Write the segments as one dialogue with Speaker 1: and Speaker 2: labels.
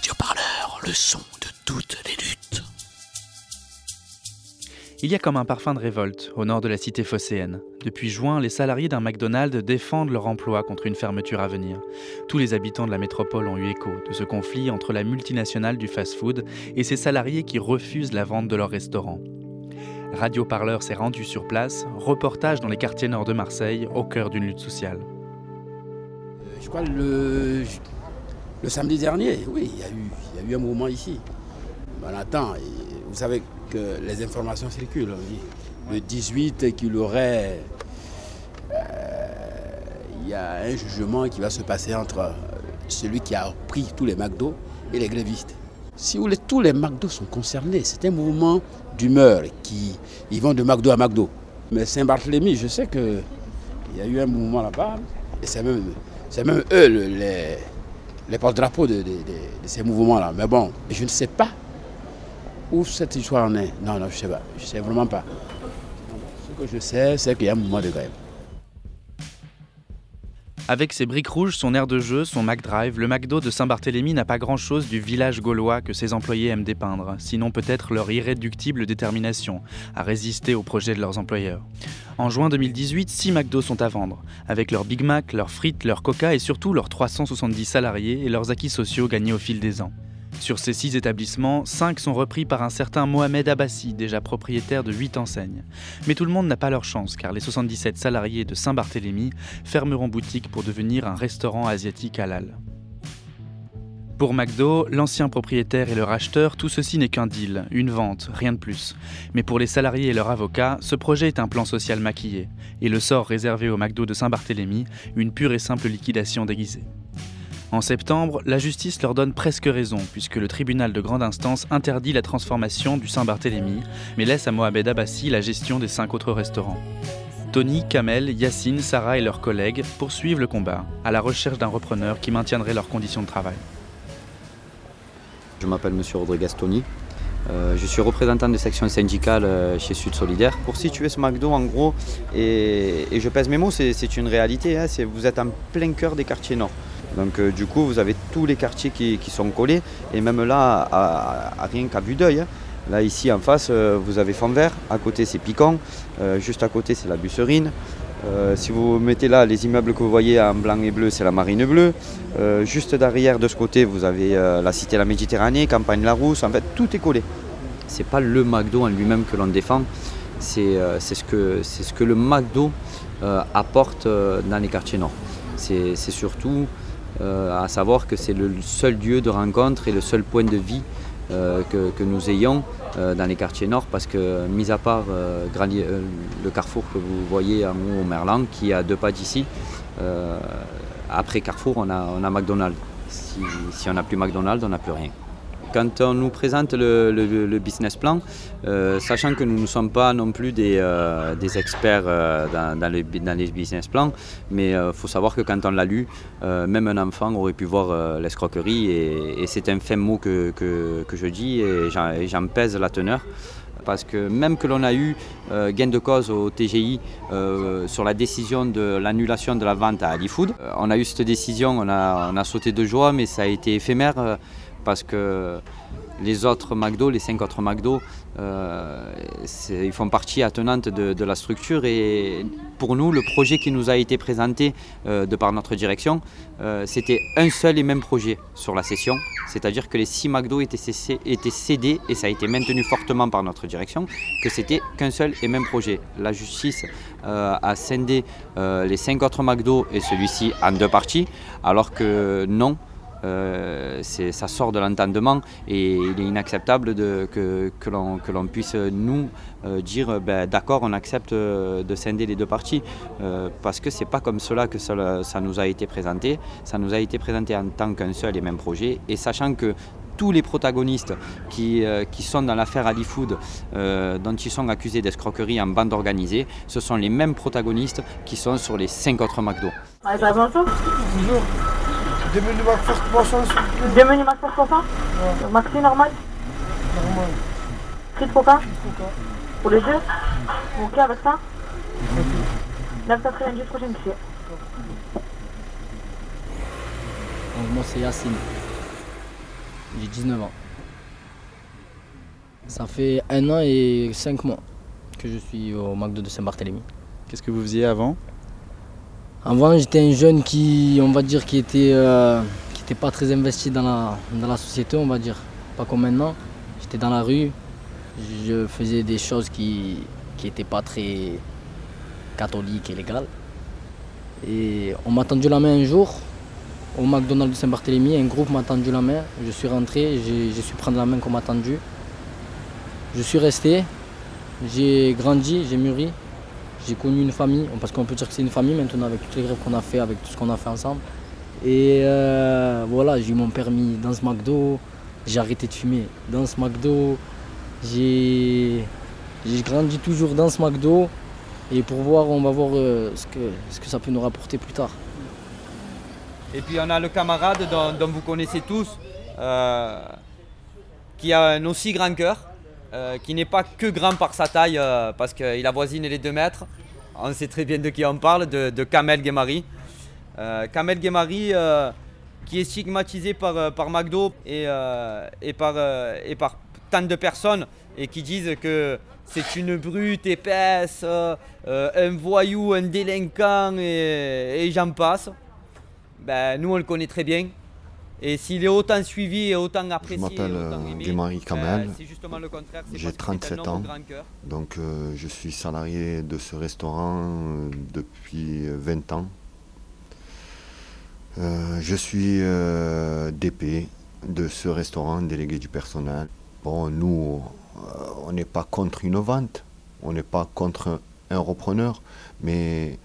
Speaker 1: Radio Parleur, le son de toutes les luttes.
Speaker 2: Il y a comme un parfum de révolte au nord de la cité phocéenne. Depuis juin, les salariés d'un McDonald's défendent leur emploi contre une fermeture à venir. Tous les habitants de la métropole ont eu écho de ce conflit entre la multinationale du fast-food et ses salariés qui refusent la vente de leur restaurant. Radio Parleur s'est rendu sur place, reportage dans les quartiers nord de Marseille, au cœur d'une lutte sociale.
Speaker 3: Je crois le, le samedi dernier, oui, il y, a eu, il y a eu un mouvement ici. On attend, vous savez que les informations circulent. on dit. Le 18, qu'il aurait. euh, il y a un jugement qui va se passer entre celui qui a pris tous les McDo et les grévistes. Si vous voulez, tous les McDo sont concernés. C'est un mouvement d'humeur qui ils vont de McDo à McDo. Mais Saint-Barthélemy, je sais qu'il y a eu un mouvement là-bas. Et c'est même, même eux le- les, les porte-drapeaux de, de- ces mouvements-là. Mais bon, je ne sais pas où cette histoire en est. Non, non, je ne sais pas. Je ne sais vraiment pas. Ce que je sais, c'est qu'il y a un mouvement de grève.
Speaker 2: Avec ses briques rouges, son air de jeu, son McDrive, le McDo de Saint-Barthélemy n'a pas grand-chose du village gaulois que ses employés aiment dépeindre, sinon peut-être leur irréductible détermination à résister aux projets de leurs employeurs. En juin 2018, 6 McDo sont à vendre, avec leurs Big Mac, leurs frites, leurs Coca et surtout leurs 370 salariés et leurs acquis sociaux gagnés au fil des ans. Sur ces 6 établissements, 5 sont repris par un certain Mohamed Abbassi, déjà propriétaire de 8 enseignes. Mais tout le monde n'a pas leur chance, car les 77 salariés de Saint-Barthélemy fermeront boutique pour devenir un restaurant asiatique halal. Pour McDo, l'ancien propriétaire et le racheteur, tout ceci n'est qu'un deal, une vente, rien de plus. Mais pour les salariés et leurs avocats, ce projet est un plan social maquillé, et le sort réservé au McDo de Saint-Barthélemy, une pure et simple liquidation déguisée. En septembre, la justice leur donne presque raison, puisque le tribunal de grande instance interdit la transformation du Saint-Barthélemy, mais laisse à Mohamed Abbassi la gestion des cinq autres restaurants. Tony, Kamel, Yacine, Sarah et leurs collègues poursuivent le combat, à la recherche d'un repreneur qui maintiendrait leurs conditions de travail.
Speaker 4: Je m'appelle Monsieur Rodriguez Tony. Euh, je suis représentant de section syndicale euh, chez Sud Solidaire. Pour situer ce McDo, en gros, et, je pèse mes mots, c'est une réalité, hein, vous êtes en plein cœur des quartiers nord. Donc euh, du coup, vous avez tous les quartiers qui, sont collés, et même là, à, rien qu'à vue d'œil. hein. Là, ici, en face, euh, vous avez Fond Vert, à côté, c'est Piquant, euh, juste à côté, c'est la Busserine. Euh, si vous mettez là les immeubles que vous voyez en blanc et bleu, c'est la Marine Bleue. Juste derrière de ce côté, vous avez la Cité La Méditerranée, Campagne La Rousse. En fait, tout est collé. C'est pas le McDo en lui-même que l'on défend, c'est ce, que- ce que le McDo apporte dans les quartiers nord. C'est surtout à savoir que c'est le seul lieu de rencontre et le seul point de vie euh, que, que nous ayons euh, dans les quartiers nord parce que, mis à part euh, euh, le carrefour que vous voyez en haut au Merlan, qui est à deux pas d'ici, euh, après Carrefour, on a, on a McDonald's. Si, si on n'a plus McDonald's, on n'a plus rien. Quand on nous présente le, business plan, euh, sachant que nous ne sommes pas non plus des, euh, experts euh, dans, les, business plans, mais il faut savoir que quand on l'a lu, même un enfant aurait pu voir l'escroquerie et, et c'est un fin mot que, je dis et j'en- pèse la teneur. Parce que même que l'on a eu gain de cause au TGI sur la décision de l'annulation de la vente à AliFood, euh, on a eu cette décision, on a, sauté de joie, mais ça a été éphémère parce que les autres McDo, les cinq autres McDo, euh, ils font partie attenante de, la structure et pour nous, le projet qui nous a été présenté euh, de par notre direction, euh, c'était un seul et même projet sur la session, c'est-à-dire que les six McDo étaient, étaient cédés et ça a été maintenu fortement par notre direction, que c'était qu'un seul et même projet. La justice a scindé les cinq autres McDo et celui-ci en deux parties, alors que non, euh, ça sort de l'entendement et il est inacceptable de- que, que l'on puisse nous euh, dire ben, d'accord on accepte euh, de scinder les deux parties euh, parce que c'est pas comme cela que ça, ça nous a été présenté ça nous a été présenté en tant qu'un seul et même projet et sachant que tous les protagonistes qui, euh, qui sont dans l'affaire AliFood, euh, dont ils sont accusés d'escroquerie en bande organisée, ce sont les mêmes protagonistes qui sont sur les cinq autres McDo.
Speaker 5: Ouais, bah bonjour.
Speaker 6: Bonjour. Deux menus McFirst poisson, s'il vous plaît.
Speaker 5: Deux menus Max pour ça Maxi normal
Speaker 6: Normal.
Speaker 5: Frites coca
Speaker 6: Coca.
Speaker 5: Pour les deux Ok avec ça 990 prochaine pied.
Speaker 7: Moi c'est Yacine. J'ai 19 ans. Ça fait un an et cinq mois que je suis au McDo de Saint-Barthélemy.
Speaker 2: Qu'est-ce que vous faisiez avant
Speaker 7: Avant, j'étais un jeune qui, on va dire, qui était, euh, qui pas très investi dans la, dans la société, on va dire. Pas comme maintenant. J'étais dans la rue, je faisais des choses qui n'étaient pas très catholiques et légales. Et on m'a tendu la main un jour au McDonald's de Saint-Barthélemy. Un groupe m'a tendu la main. Je suis rentré, j'ai su prendre la main qu'on m'a tendue. Je suis resté, j'ai grandi, j'ai mûri. J'ai connu une famille, parce qu'on peut dire que c'est une famille maintenant avec toutes les grèves qu'on a fait, avec tout ce qu'on a fait ensemble. Et euh, voilà, j'ai eu mon permis dans ce McDo, j'ai arrêté de fumer dans ce McDo, j'ai grandi toujours dans ce McDo. Et pour voir, on va voir euh, ce, que, ce que ça peut nous rapporter plus tard.
Speaker 4: Et puis on a le camarade dont, dont vous connaissez tous, euh, qui a un aussi grand cœur, euh, qui n'est pas que grand par sa taille, euh, parce qu'il avoisine les 2 mètres. On sait très bien de qui on parle, de, Kamel Guémari. Euh, Kamel Guémari, qui est stigmatisé par, par McDo et, et, par, et par tant de personnes, et qui disent que c'est une brute épaisse, un voyou, un délinquant, et, et j'en passe. Ben, nous, on le connaît très bien. Et s'il est autant suivi et autant apprécié,
Speaker 8: m'appelle,
Speaker 4: et autant
Speaker 8: euh, Guémari
Speaker 4: ben,
Speaker 8: Kamel.
Speaker 4: c'est justement le contraire.
Speaker 8: J'ai
Speaker 4: parce que c'est un
Speaker 8: 37
Speaker 4: homme au
Speaker 8: ans. Donc euh, je suis salarié de ce restaurant euh, depuis euh, 20 ans. Euh, je suis euh, DP de ce restaurant, délégué du personnel. Bon, nous, euh, on n'est pas contre une vente, on n'est pas contre un repreneur, mais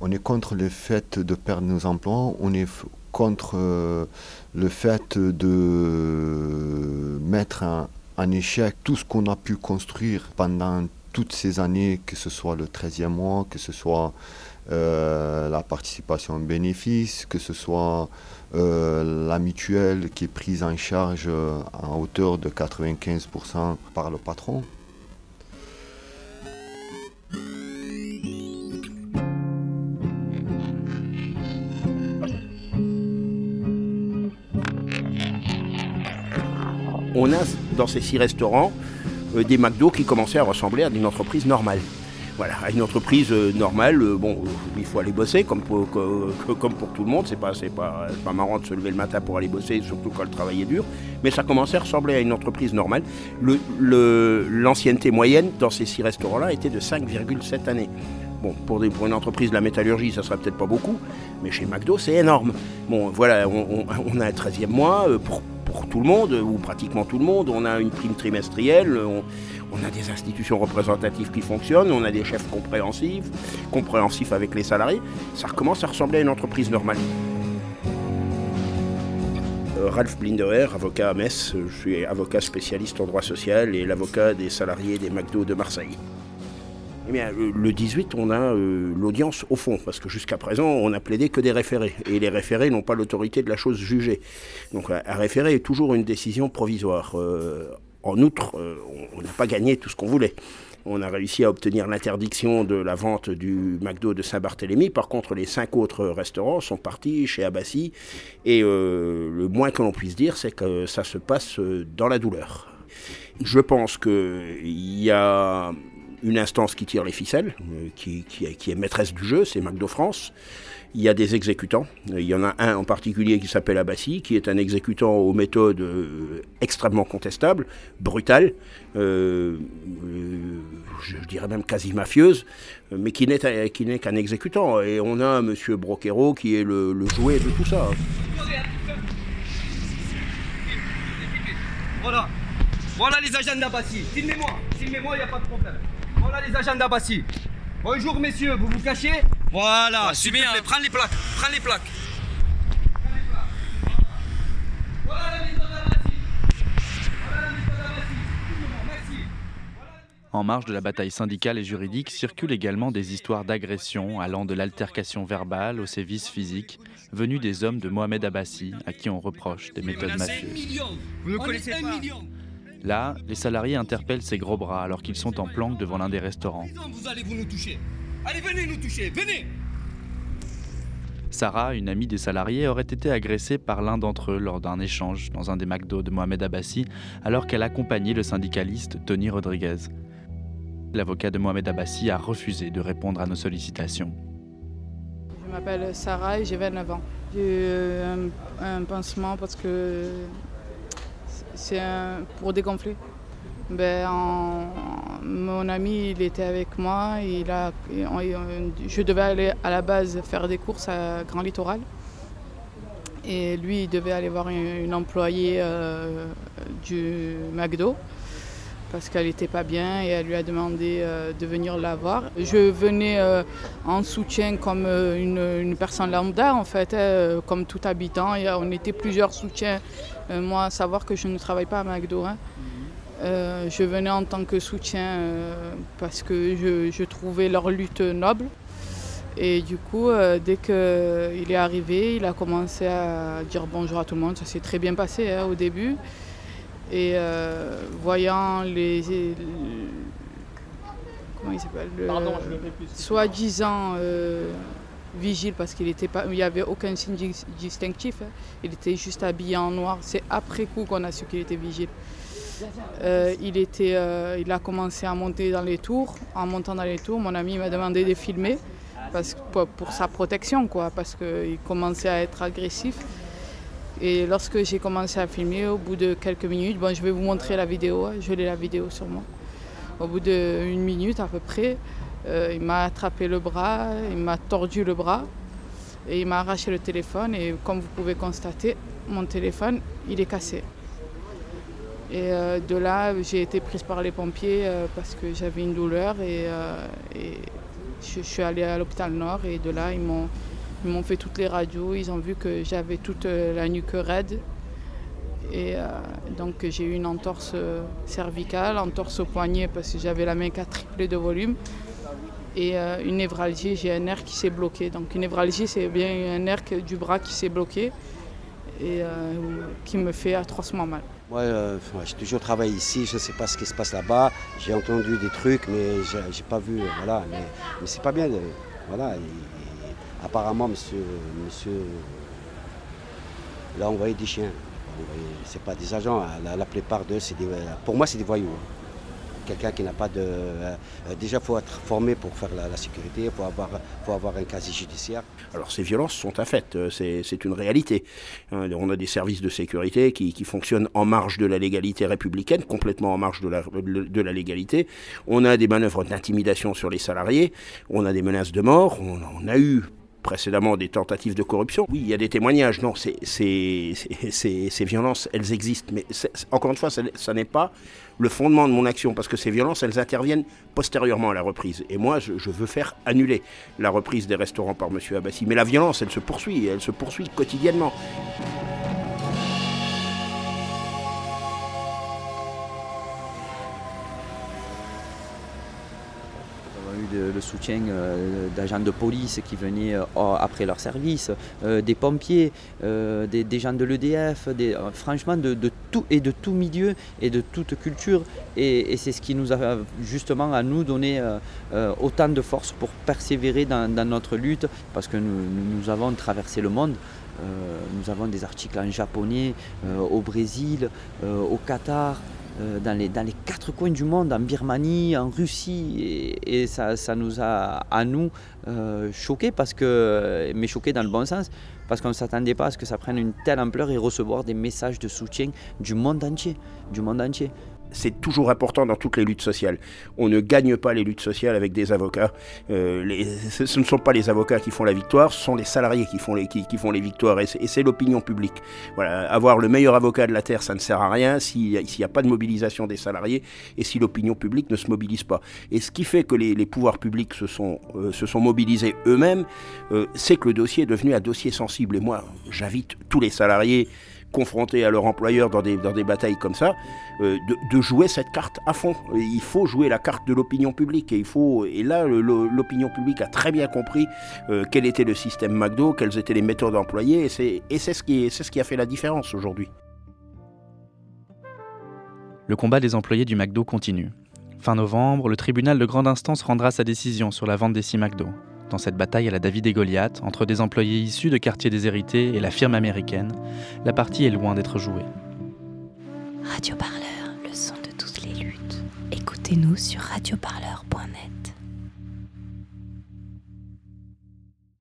Speaker 8: on est contre le fait de perdre nos emplois, on est contre euh, le fait de mettre en, échec tout ce qu'on a pu construire pendant toutes ces années, que ce soit le 13e mois, que ce soit euh, la participation au bénéfice, que ce soit euh, la mutuelle qui est prise en charge à hauteur de 95% par le patron.
Speaker 9: On a dans ces six restaurants euh, des McDo qui commençaient à ressembler à une entreprise normale. Voilà, à une entreprise euh, normale, euh, bon, il faut aller bosser comme pour, tout le monde, c'est pas, pas, pas marrant de se lever le matin pour aller bosser, surtout quand le travail est dur, mais ça commençait à ressembler à une entreprise normale. Le- le- L'ancienneté moyenne dans ces six restaurants-là était de 5,7 années. Bon, pour, une entreprise de la métallurgie, ça sera peut-être pas beaucoup, mais chez McDo, c'est énorme. Bon, voilà, on, a un 13e mois pour tout le monde, ou pratiquement tout le monde. On a une prime trimestrielle, on, a des institutions représentatives qui fonctionnent, on a des chefs compréhensifs, compréhensifs avec les salariés. Ça recommence à ressembler à une entreprise normale. Euh, Ralph Blinderer, avocat à Metz, je suis avocat spécialiste en droit social et l'avocat des salariés des McDo de Marseille. Eh bien, le le 18, on a euh, l'audience au fond, parce que jusqu'à présent, on a plaidé que des référés. Et les référés n'ont pas l'autorité de la chose jugée. Donc un référé est toujours une décision provisoire. Euh, en outre, euh, on- n'a pas gagné tout ce qu'on voulait. On a réussi à obtenir l'interdiction de la vente du McDo de Saint-Barthélemy. Par contre, les cinq autres restaurants sont partis chez Abassi. Et euh, le moins que l'on puisse dire, c'est que ça se passe euh, dans la douleur. Je pense qu'il y a une instance qui tire les ficelles, euh, qui, est, maîtresse du jeu, c'est McDo France. Il y a des exécutants. Il y en a un en particulier qui s'appelle Abassi, qui est un exécutant aux méthodes euh, extrêmement contestables, brutales, euh, je dirais même quasi mafieuses, mais qui n'est qu'un exécutant. Et on a M. Broquero qui est le, jouet de tout ça.
Speaker 10: Voilà. Voilà les agents d'Abassi. Filmez-moi. Filmez-moi, il n'y a pas de problème. Voilà les agents d'Abassi. Bonjour messieurs, vous vous cachez Voilà,
Speaker 1: Ouais,
Speaker 10: s'il te plaît, prends les plaques. Prends les plaques.
Speaker 2: En marge de la bataille syndicale et juridique circulent également des histoires d'agression allant de l'altercation verbale au sévice physique, venues des hommes de Mohamed Abbassi, à qui on reproche des méthodes mafieuses.
Speaker 10: Vous ne
Speaker 1: On
Speaker 10: connaissez pas.
Speaker 2: Là, les salariés interpellent ces gros bras alors qu'ils sont en planque devant l'un des restaurants.
Speaker 1: Vous allez vous nous toucher. Allez, venez nous toucher, venez.
Speaker 2: Sarah, une amie des salariés, aurait été agressée par l'un d'entre eux lors d'un échange dans un des McDo de Mohamed Abbassi alors qu'elle accompagnait le syndicaliste Tony Rodriguez. L'avocat de Mohamed Abbassi a refusé de répondre à nos sollicitations.
Speaker 11: Je m'appelle Sarah et j'ai 29 ans. J'ai eu un, un pansement parce que c'est pour dégonfler. Ben, en- mon ami, il était avec moi. Il a, je devais aller à la base faire des courses à Grand Littoral. Et lui, il devait aller voir une, une employée euh, du McDo parce qu'elle n'était pas bien et elle lui a demandé euh, de venir la voir. Je venais euh, en soutien comme euh, une, personne lambda en fait, hein, comme tout habitant. On était plusieurs soutiens. Moi, à savoir que je ne travaille pas à McDo. hein. Je venais en tant que soutien parce que je, trouvais leur lutte noble. Et du coup, dès qu'il est arrivé, il a commencé à dire bonjour à tout le monde. Ça s'est très bien passé hein, au début. Et euh, voyant les. Comment il s'appelle le-
Speaker 12: Pardon, je le fais plus.
Speaker 11: Soi-disant euh, vigile, parce qu'il était pas, il n'y avait aucun signe dis- distinctif. hein. Il était juste habillé en noir. C'est après coup qu'on a su qu'il était vigile. Euh, il, était, euh, il a commencé à monter dans les tours. En montant dans les tours, mon ami m'a demandé de filmer parce pour, pour sa protection, quoi, parce qu'il commençait à être agressif. Et lorsque j'ai commencé à filmer, au bout de quelques minutes, bon, je vais vous montrer la vidéo, hein, je l'ai la vidéo sur moi. Au bout d'une minute à peu près, euh, il m'a attrapé le bras, il m'a tordu le bras et il m'a arraché le téléphone. Et comme vous pouvez constater, mon téléphone, il est cassé. Et euh, de là, j'ai été prise par les pompiers euh, parce que j'avais une douleur et, je, je suis allée à l'hôpital Nord et de là, ils m'ont, ils m'ont fait toutes les radios, ils ont vu que j'avais toute euh, la nuque raide. Et euh, donc j'ai eu une entorse euh, cervicale, entorse au poignet parce que j'avais la main qui a triplé de volume. Et une névralgie, j'ai un nerf qui s'est bloqué. Donc une névralgie, c'est bien un nerf du bras qui s'est bloqué et qui me fait atrocement mal.
Speaker 13: Moi, j'ai toujours travaillé ici, je ne sais pas ce qui se passe là-bas. J'ai entendu des trucs, mais j'ai j'ai pas vu. voilà, mais, c'est pas bien. voilà, apparemment, monsieur, monsieur, il a envoyé des chiens. Ce pas des agents. hein. La, plupart d'eux, pour moi, c'est des voyous. hein. Quelqu'un qui n'a pas de. euh, déjà, il faut être formé pour faire la, sécurité, il faut avoir, un casier judiciaire.
Speaker 9: Alors ces violences sont un fait, euh, c'est une réalité. Hein, On a des services de sécurité qui, qui fonctionnent en marge de la légalité républicaine, complètement en marge de la, légalité. On a des manœuvres d'intimidation sur les salariés, on a des menaces de mort, on a eu précédemment des tentatives de corruption. Oui, il y a des témoignages. Non, c'est, c'est- c'est- ces violences, elles existent. Mais encore une fois, ça n'est pas le fondement de mon action, parce que ces violences, elles interviennent postérieurement à la reprise. Et moi, je, je veux faire annuler la reprise des restaurants par M. Abbassi. Mais la violence, elle se poursuit, elle se poursuit quotidiennement.
Speaker 4: Le, soutien euh, d'agents de police qui venaient euh, après leur service, euh, des pompiers, des, gens de l'EDF, franchement de, tout et de tout milieu et de toute culture. Et, c'est ce qui nous a justement à nous donné autant de force pour persévérer dans, notre lutte, parce que nous, avons traversé le monde. Nous avons des articles en japonais, au Brésil, au Qatar, dans, les, dans les quatre coins du monde, en Birmanie, en Russie, et, et ça, ça nous a, à nous, euh, choqués, parce que, mais choqués dans le bon sens, parce qu'on ne s'attendait pas à ce que ça prenne une telle ampleur et recevoir des messages de soutien du monde entier, du monde entier.
Speaker 9: C'est toujours important dans toutes les luttes sociales. On ne gagne pas les luttes sociales avec des avocats. Euh, ce ne sont pas les avocats qui font la victoire, ce sont les salariés qui font les, qui, font les victoires. Et c'est l'opinion publique. Voilà, avoir le meilleur avocat de la Terre, ça ne sert à rien si- s'il n'y a pas de mobilisation des salariés et si l'opinion publique ne se mobilise pas. Et ce qui fait que les, les pouvoirs publics se sont, euh, se sont mobilisés eux-mêmes, euh, c'est que le dossier est devenu un dossier sensible. Et moi, j'invite tous les salariés confrontés à leur employeur dans des, dans des batailles comme ça, euh, de, jouer cette carte à fond. Il faut jouer la carte de l'opinion publique. Et, il faut, et là, l'opinion publique a très bien compris euh, quel était le système McDo, quelles étaient les méthodes employées. Et c'est ce, qui ce qui a fait la différence aujourd'hui.
Speaker 2: Le combat des employés du McDo continue. Fin novembre, le tribunal de grande instance rendra sa décision sur la vente des six McDo. Dans cette bataille à la David et Goliath, entre des employés issus de quartiers déshérités et la firme américaine, la partie est loin d'être jouée.
Speaker 12: Radio le son de toutes les luttes. Écoutez-nous sur radioparleur.net.